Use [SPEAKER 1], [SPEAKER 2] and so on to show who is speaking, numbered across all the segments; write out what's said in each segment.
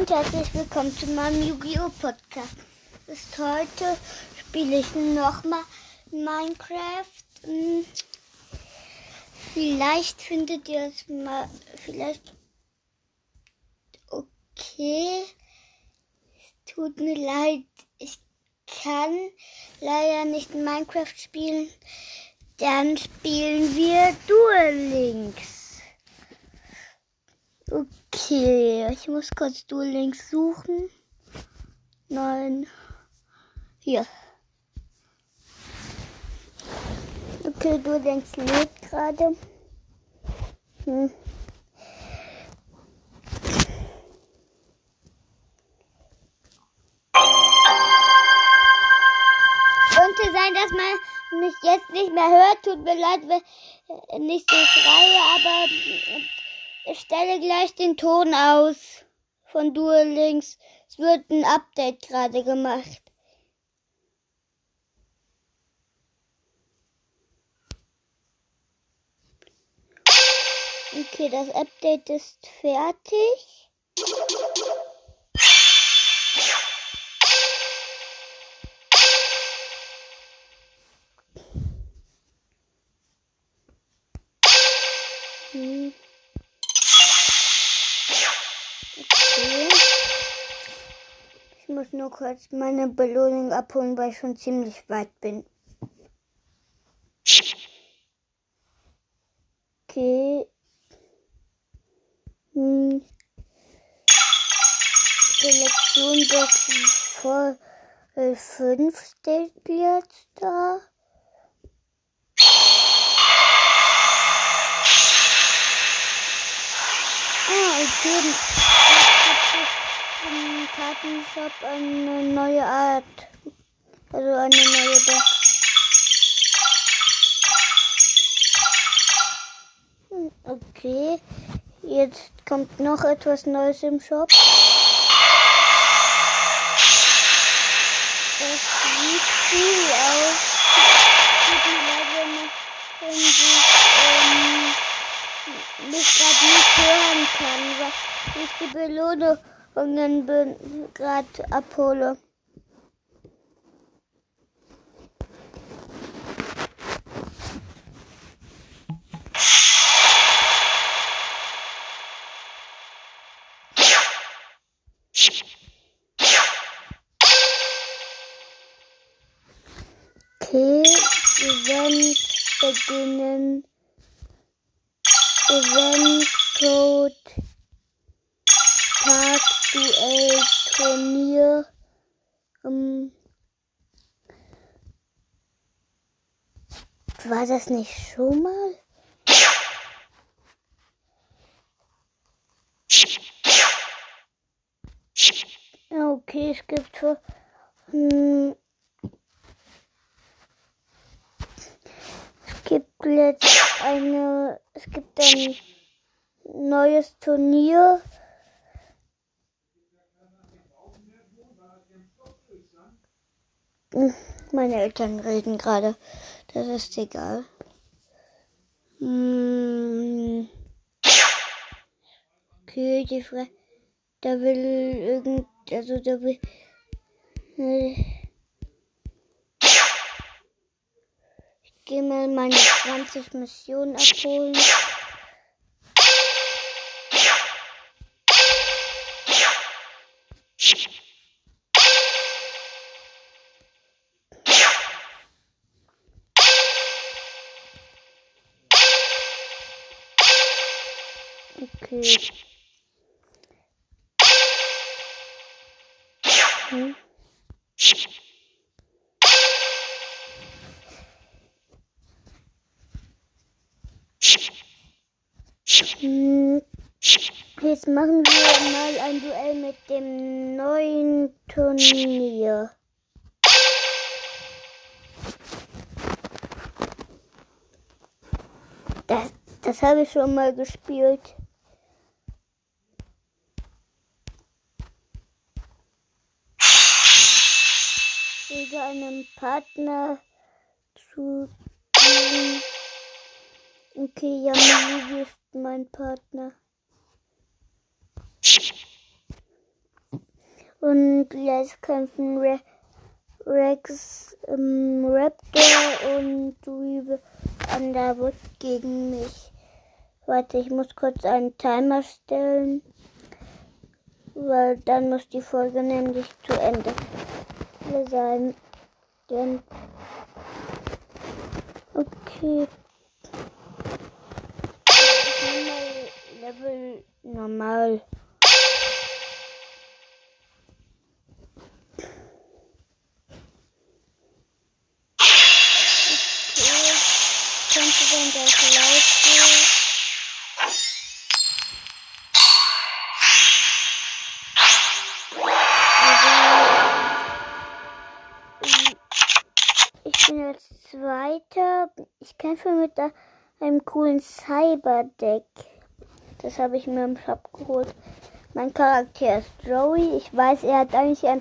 [SPEAKER 1] und herzlich willkommen zu meinem Yu-Gi-Oh! Podcast. Ist heute spiele ich nochmal Minecraft. Hm, vielleicht findet ihr es mal, vielleicht okay. Es tut mir leid, ich kann leider nicht Minecraft spielen. Dann spielen wir Duel Links. Okay, ich muss kurz Duel Links suchen. Nein. Hier. Okay, Duel Links lebt gerade. Hm. Könnte sein, dass man mich jetzt nicht mehr hört. Tut mir leid, wenn nicht so schreie, aber ich stelle gleich den Ton aus von Duel Links. Es wird ein Update gerade gemacht. Okay, das Update ist fertig. Nur kurz meine Belohnung abholen, weil ich schon ziemlich weit bin. Okay. Hm. Selektion Boxen voll 5 steht jetzt da. Ah, okay. Kartenshop eine neue Art. Also eine neue Box. Hm, Okay. Jetzt kommt noch etwas Neues im Shop. Das sieht cool aus. Tut mir leid, wenn man irgendwie ähm, mich gerade nicht hören kann, weil ich die Belohnungen gerade abhole. Okay, Event beginnen. Event Code. Tag, Duell, Turnier. Ähm, war das nicht schon mal? Okay, es gibt so. Hm, es gibt jetzt eine. Es gibt ein neues Turnier. Meine Eltern reden gerade. Das ist egal. Hm. Okay, die Fre da will irgend, also da will, äh, ich gehe mal meine 20 Missionen abholen. Hm. Jetzt machen wir mal ein Duell mit dem neuen Turnier. Das, das habe ich schon mal gespielt. Partner zu tun. Okay, Yamili ist mein Partner. Und jetzt kämpfen Re Rex, ähm, Raptor und Reeve Underwood gegen mich. Warte, ich muss kurz einen Timer stellen. Weil dann muss die Folge nämlich zu Ende sein. Denn okay. Level normal. Mit einem coolen Cyberdeck. Das habe ich mir im Shop geholt. Mein Charakter ist Joey. Ich weiß, er hat eigentlich ein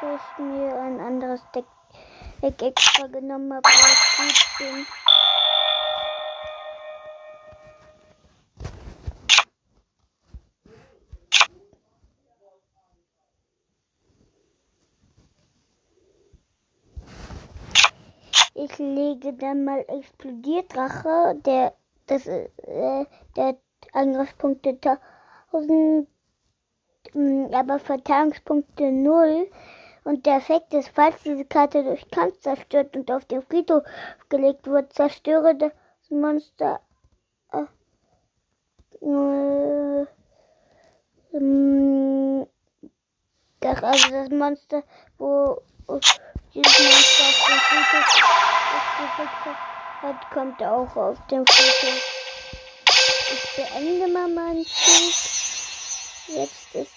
[SPEAKER 1] dass ich mir ein anderes Deck Deck extra genommen habe, weil ich gut bin. Ich lege dann mal Explodierdrache, der das äh, der Angriffspunkte 1000 mm, aber Verteidigungspunkte 0 und der Effekt ist, falls diese Karte durch Kampf zerstört und auf den Friedhof gelegt wird, zerstöre das Monster. Äh, äh, das, also das Monster, wo dieses Monster auf den Friedhof hat, kommt auch auf den Friedhof. Ich beende mal meinen Zug. Jetzt ist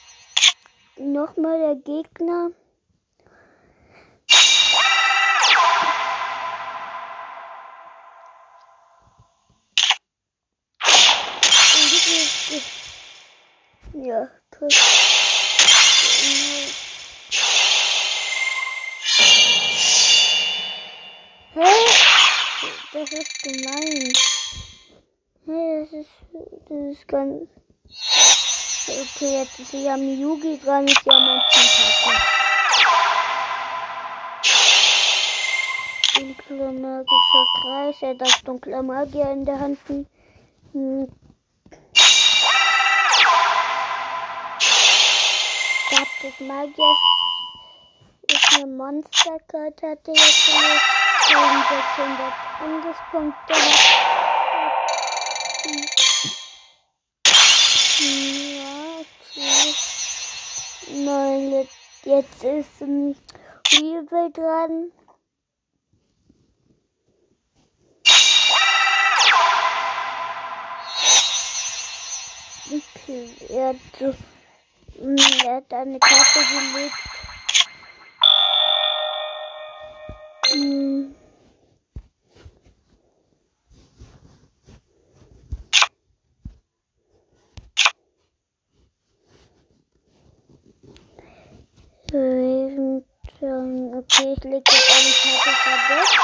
[SPEAKER 1] nochmal der Gegner. Ja, gut. Das ist, ganz... Okay, jetzt ist ja Miyugi dran, ist ja mein Teampartner. Dunkler magischer Kreis, er darf dunkler Magier in der Hand hm. Stab des Magiers ist eine Monsterkarte, hatte jetzt 1600 Angriffspunkte. Jetzt ist ein Weevil dran. Okay, er hat so er hat eine Karte gelegt. Hm. Okay, ich lege jetzt eine Karte verdeckt.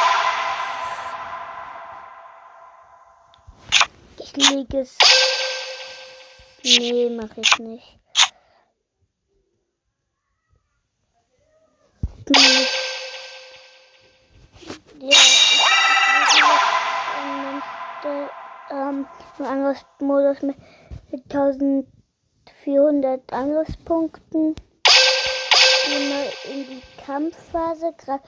[SPEAKER 1] Ich lege es. Nee, mache ich nicht. Ja, ähm, im Angriffsmodus mit 1400 Angriffspunkten. In die Kampfphase. Greift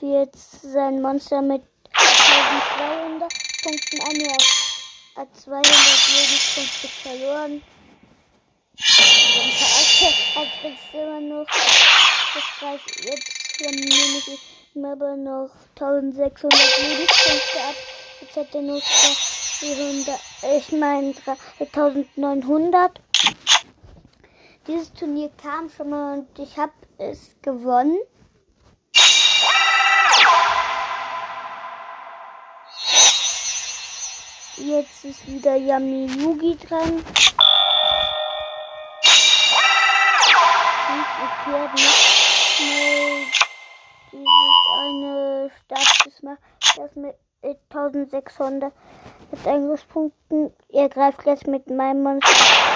[SPEAKER 1] jetzt sein Monster mit 1200 Punkten an. Er hat 200 Lebenspunkte verloren. Hat jetzt immer noch jetzt gleich, jetzt nehme ich ihm aber noch 1600 Lebenspunkte ab. Jetzt hat er noch 300, ich meine 1900. Dieses Turnier kam schon mal und ich habe es gewonnen. Jetzt ist wieder Yami Yugi dran. Okay, schnell dieses eine Status macht, das mit 1600 mit Angriffspunkten. Er greift jetzt mit meinem Monster.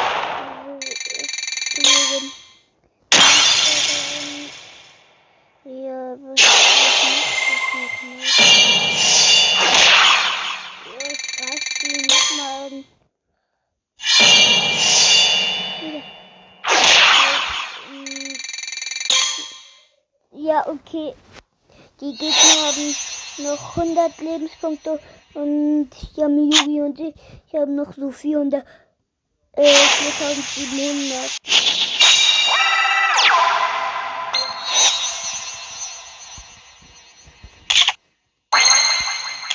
[SPEAKER 1] Gegner haben noch 100 Lebenspunkte und Yami und ich, ich haben noch so 400, äh, 4700.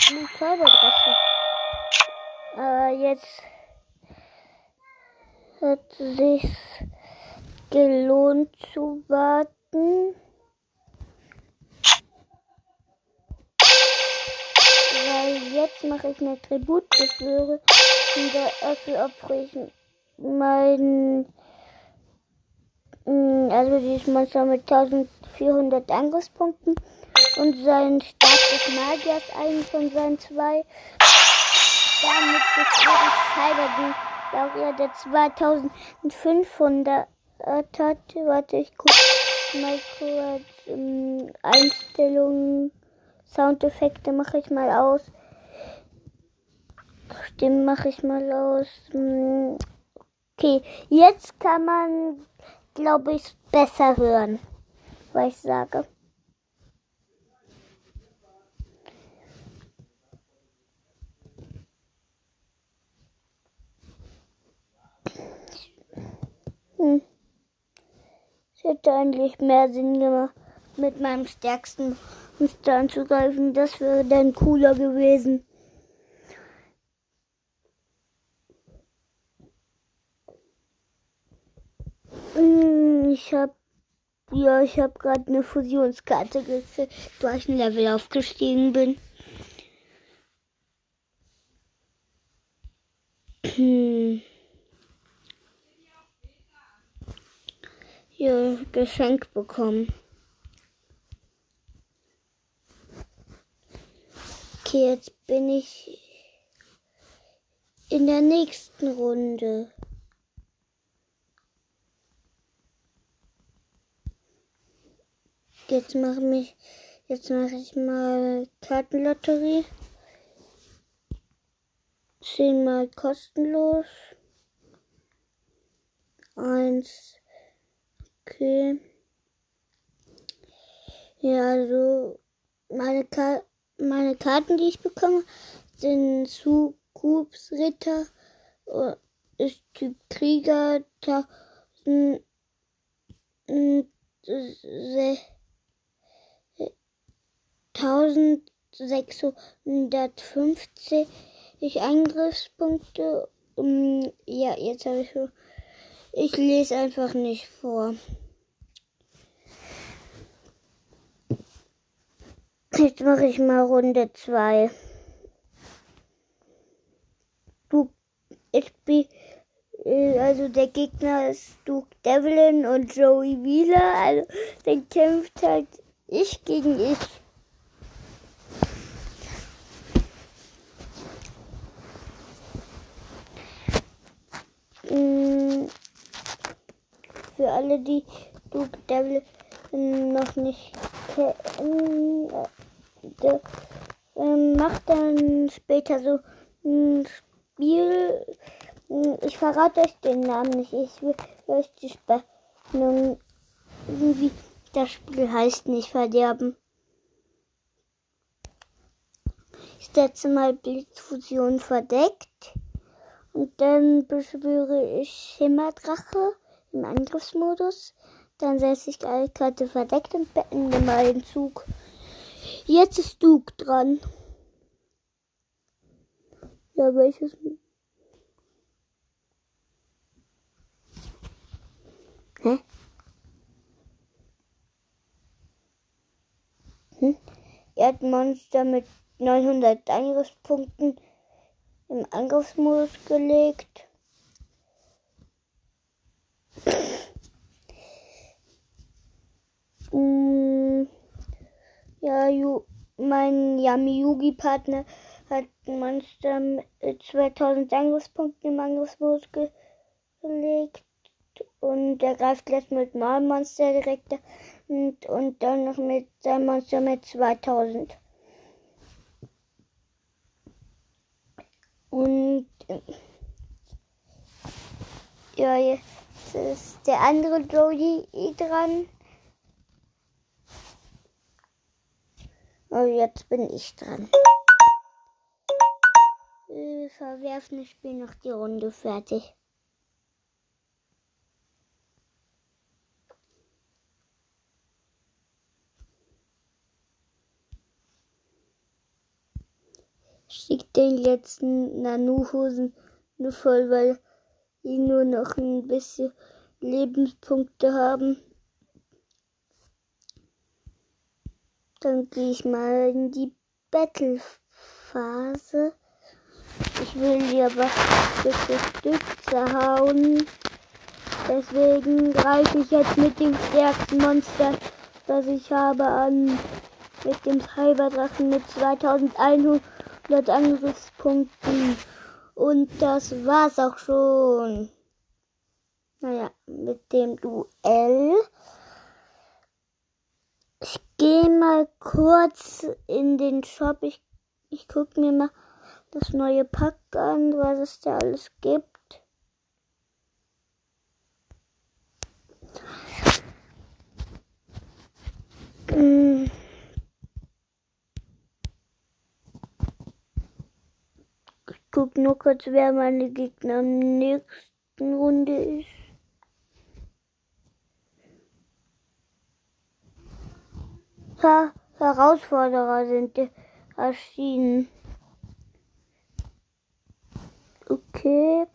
[SPEAKER 1] Die Cyberdrache. Aber jetzt hat sich gelohnt zu warten. Mache ich eine Tributbeschwöre und dafür opfere ich mein mm, also dieses Monster mit 1400 Angriffspunkten und sein Stab des Magiers einen von seinen zwei. Damit beschwöre ich Cyberdu, Laurier, der 2500 hat. Warte, ich gucke mal kurz ähm, Einstellungen. Soundeffekte mache ich mal aus. Stimmen mache ich mal aus. Okay, jetzt kann man, glaube ich, besser hören, was ich sage. Hm. Es hätte eigentlich mehr Sinn gemacht, mit meinem stärksten Monster anzugreifen. Das wäre dann cooler gewesen. Hm, Ich habe ja, ich habe gerade eine Fusionskarte gekriegt, weil ich ein Level aufgestiegen bin. Hm. Ja, Geschenk bekommen. Okay, jetzt bin ich in der nächsten Runde. Jetzt mache mich, jetzt mache ich mal Kartenlotterie. Zehnmal kostenlos. Eins. Okay. Ja, also meine, Ka meine Karten, die ich bekomme, sind zu Ritter, äh, ist Typ Krieger, 1650 Angriffspunkte. Um, ja, jetzt habe ich so. Ich lese einfach nicht vor. Jetzt mache ich mal Runde 2. Du, ich bin, äh, also der Gegner ist Duke Devlin und Joey Wheeler. Also dann kämpft halt ich gegen ich. Für alle, die Duke Devlin noch nicht kennen, äh, ähm, macht dann später so ein Spiel. Hm, Ich verrate euch den Namen nicht. Ich will euch die Spannung, wie das Spiel heißt, nicht verderben. Ich setze mal Blitzfusion verdeckt. Und dann beschwöre ich Schimmerdrache im Angriffsmodus. Dann setze ich eine Karte verdeckt und beende mal den Zug. Jetzt ist Duke dran. Ja, welches? Hä? Hm? Erdmonster mit 900 Angriffspunkten im Angriffsmodus gelegt. Mm, Ja, mein Yami Yugi Partner hat ein Monster mit 2000 Angriffspunkten im Angriffsmodus ge gelegt Und er greift jetzt mit Mal Monster direkt und, und dann noch mit seinem Monster mit 2000. Und äh, ja, jetzt ist der andere Joey dran. Und jetzt bin ich dran. Wir verwerfen das Spiel noch die Runde fertig. Schickt den letzten Nanu-Hosen nur voll, weil die nur noch ein bisschen Lebenspunkte haben. Dann gehe ich mal in die Battle-Phase. Ich will die aber für Stück zerhauen. Deswegen greife ich jetzt mit dem stärksten Monster, das ich habe, an. Mit dem Cyberdrachen mit 2100 Angriffspunkten. Und das war's auch schon. Naja, mit dem Duell. Ich gehe mal kurz in den Shop. Ich, ich gucke mir mal das neue Pack an, was es da alles gibt. Hm. Guck nur kurz, wer meine Gegner der nächsten Runde ist. Ha Herausforderer sind erschienen. Okay.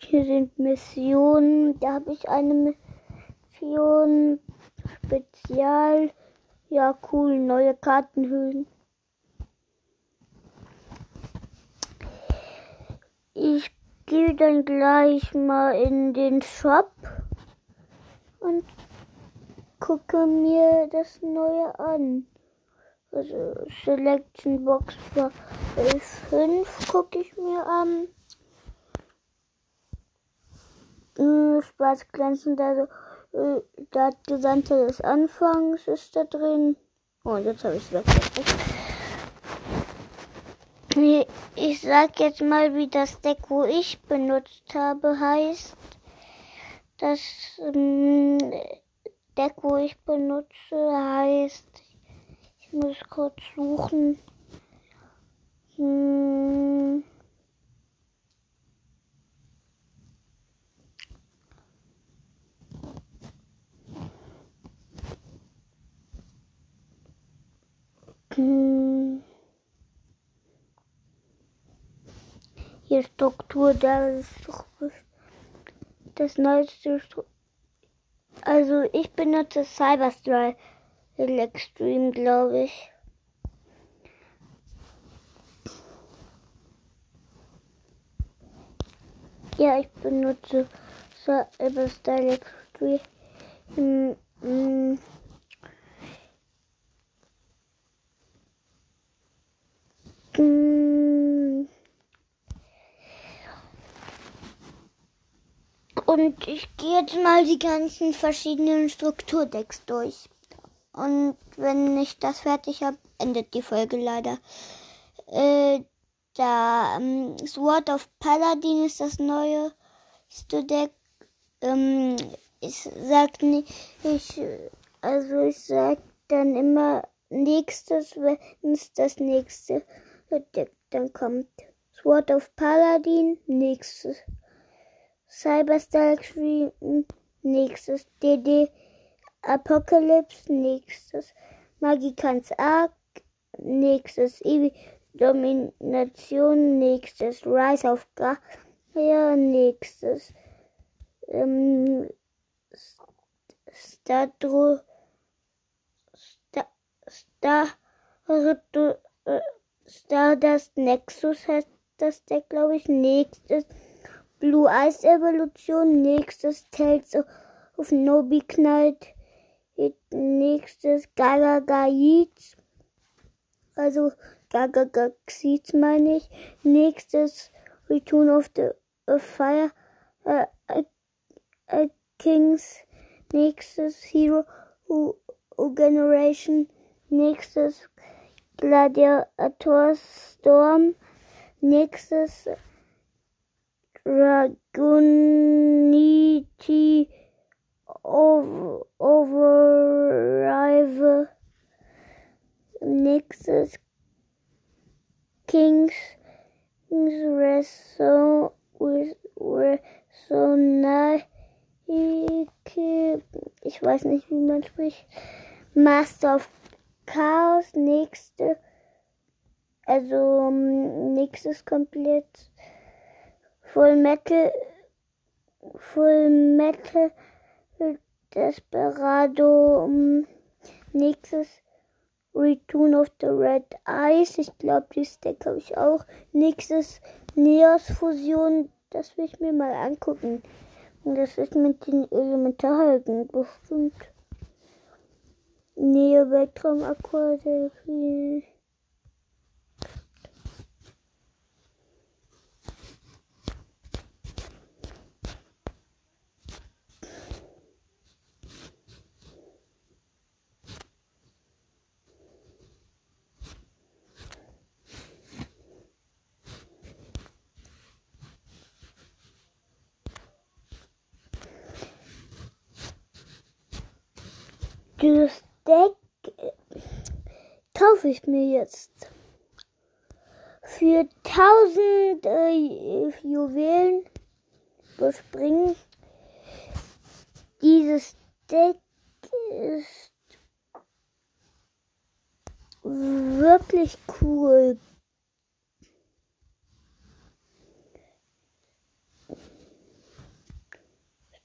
[SPEAKER 1] Hier sind Missionen. Da habe ich eine Mission. Spezial. Ja, cool. Neue Kartenhüllen. Ich gehe dann gleich mal in den Shop und gucke mir das Neue an. Also Selection Box für 5 gucke ich mir an. Äh, Spaß glänzend, also das Gesandte des Anfangs ist da drin. Oh, jetzt habe ich es weggekriegt. Ich sag jetzt mal, wie das Deck, wo ich benutzt habe, heißt. Das ähm, Deck, wo ich benutze, heißt ich muss kurz suchen. Hm. Hier Struktur, das ist doch das neueste Struktur. Also ich benutze Cyberstrike. Extreme, glaube ich. Ja, ich benutze Cyberstyle Extreme. Mm, mm. Mm. Und ich gehe jetzt mal die ganzen verschiedenen Strukturdecks durch. Und wenn ich das fertig habe, endet die Folge leider. Äh, da ähm, Sword of Paladin ist das neue Deck. Ähm, ich sag nicht, ich, also ich sag dann immer nächstes, wenn es das nächste Deck dann kommt. Sword of Paladin, nächstes. Cyberstar nächstes. DD Apocalypse, nächstes Magikans Arc, nächstes Ewi Domination, nächstes Rise of Gaia, nächstes ähm, Stadro, Star, Star, Stardust Nexus heißt das Deck, glaube ich. Nächstes Blue Eyes Evolution, nächstes Tales of Nobi Knight, nächstes Gagagaiz. Also Gagagaxiz meine ich. Nächstes Return of the of Fire. Äh, äh, Kings, nächstes Hero Generation, nächstes Gladiator Storm, nächstes Dragonity Overdrive, nächstes Kings, Kings Reso, ich weiß nicht, wie man spricht, Master of Chaos, nächste, also nächstes komplett Full Metal, Full Metal, Desperado, nächstes Return of the Red Eyes, ich glaube, die Stack habe ich auch, nächstes Neos Fusion, das will ich mir mal angucken. Und das ist mit den Elementarhelden bestimmt. Neo Weltraum Aqua Dieses Deck kaufe ich mir jetzt. Für 1000 äh, Juwelen überspringen. Dieses Deck ist wirklich cool.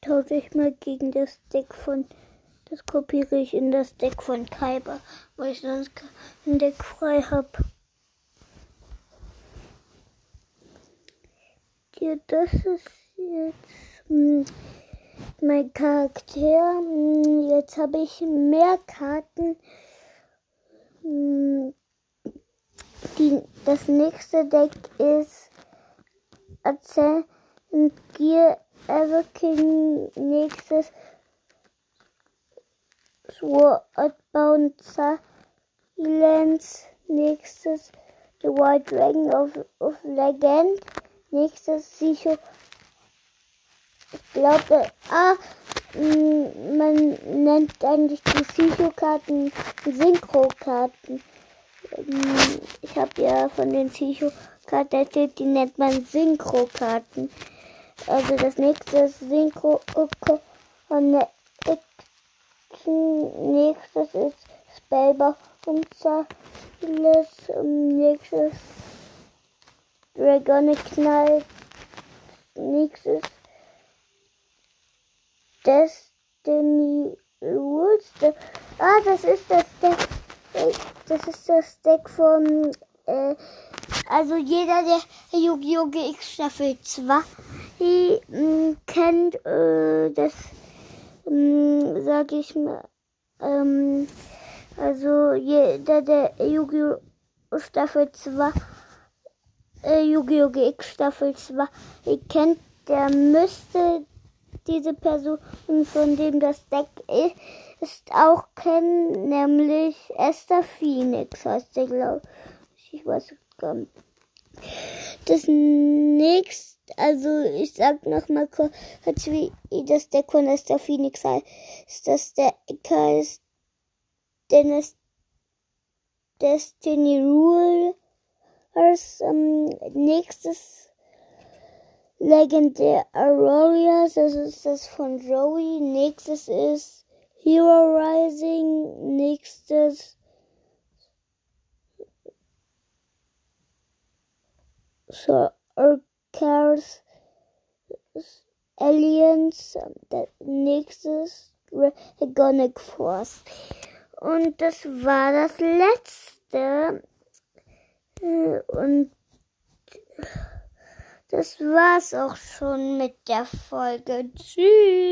[SPEAKER 1] Tausche ich mal gegen das Deck von das kopiere ich in das Deck von Kyber, weil ich sonst kein Deck frei habe. Ja, das ist jetzt hm, mein Charakter. Hm, jetzt habe ich mehr Karten. Hm, die, das nächste Deck ist Erzähl Gear Everking. Nächstes Swordbound Silence. Nächstes The White Dragon of, of Legend. Nächstes sicher. Ich glaube, ah, man nennt eigentlich die Psycho-Karten Synchro-Karten. Ich habe ja von den Psycho-Karten erzählt, die nennt man Synchro-Karten. Also das nächste ist Synchro Nächstes ist Spellbach und Silas. Nächstes Dragonic Knight. Nächstes Destiny Rules. Ah, das ist das Deck. Das ist das Deck von. Äh, also jeder, der Yu-Gi-Oh! GX Staffel 2 kennt, äh, das ähm, sag ich mal, ähm, also jeder, der Yu-Gi-Oh! Staffel 2, äh, Yu-Gi-Oh! GX Staffel 2 kennt, der müsste diese Person, von dem das Deck ist, auch kennen, nämlich Esther Phoenix heißt der, glaube ich. Ich weiß gar nicht. Das nächste also ich sag noch mal kurz, wie das Deck von Esther Phoenix heißt. Das Deck heißt Dennis Destiny Rule. Als ähm, nächstes Legendär Aurorias, das ist das von Joey. Nächstes ist Hero Rising. Nächstes so, Cars, Aliens, der nächstes Dragonic Force. Und das war das letzte. Und das war's auch schon mit der Folge. Tschüss.